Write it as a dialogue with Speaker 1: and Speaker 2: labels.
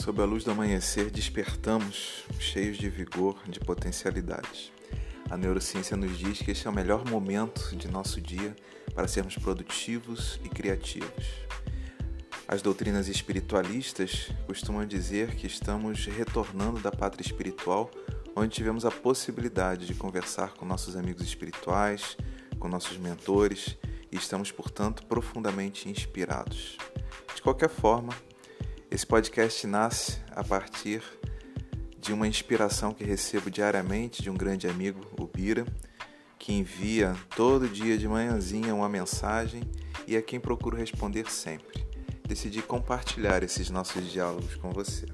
Speaker 1: Sob a luz do amanhecer, despertamos cheios de vigor, de potencialidades. A neurociência nos diz que este é o melhor momento de nosso dia para sermos produtivos e criativos. As doutrinas espiritualistas costumam dizer que estamos retornando da pátria espiritual, onde tivemos a possibilidade de conversar com nossos amigos espirituais, com nossos mentores e estamos, portanto, profundamente inspirados. De qualquer forma, esse podcast nasce a partir de uma inspiração que recebo diariamente de um grande amigo, o Bira, que envia todo dia de manhãzinha uma mensagem e a quem procuro responder sempre. Decidi compartilhar esses nossos diálogos com você.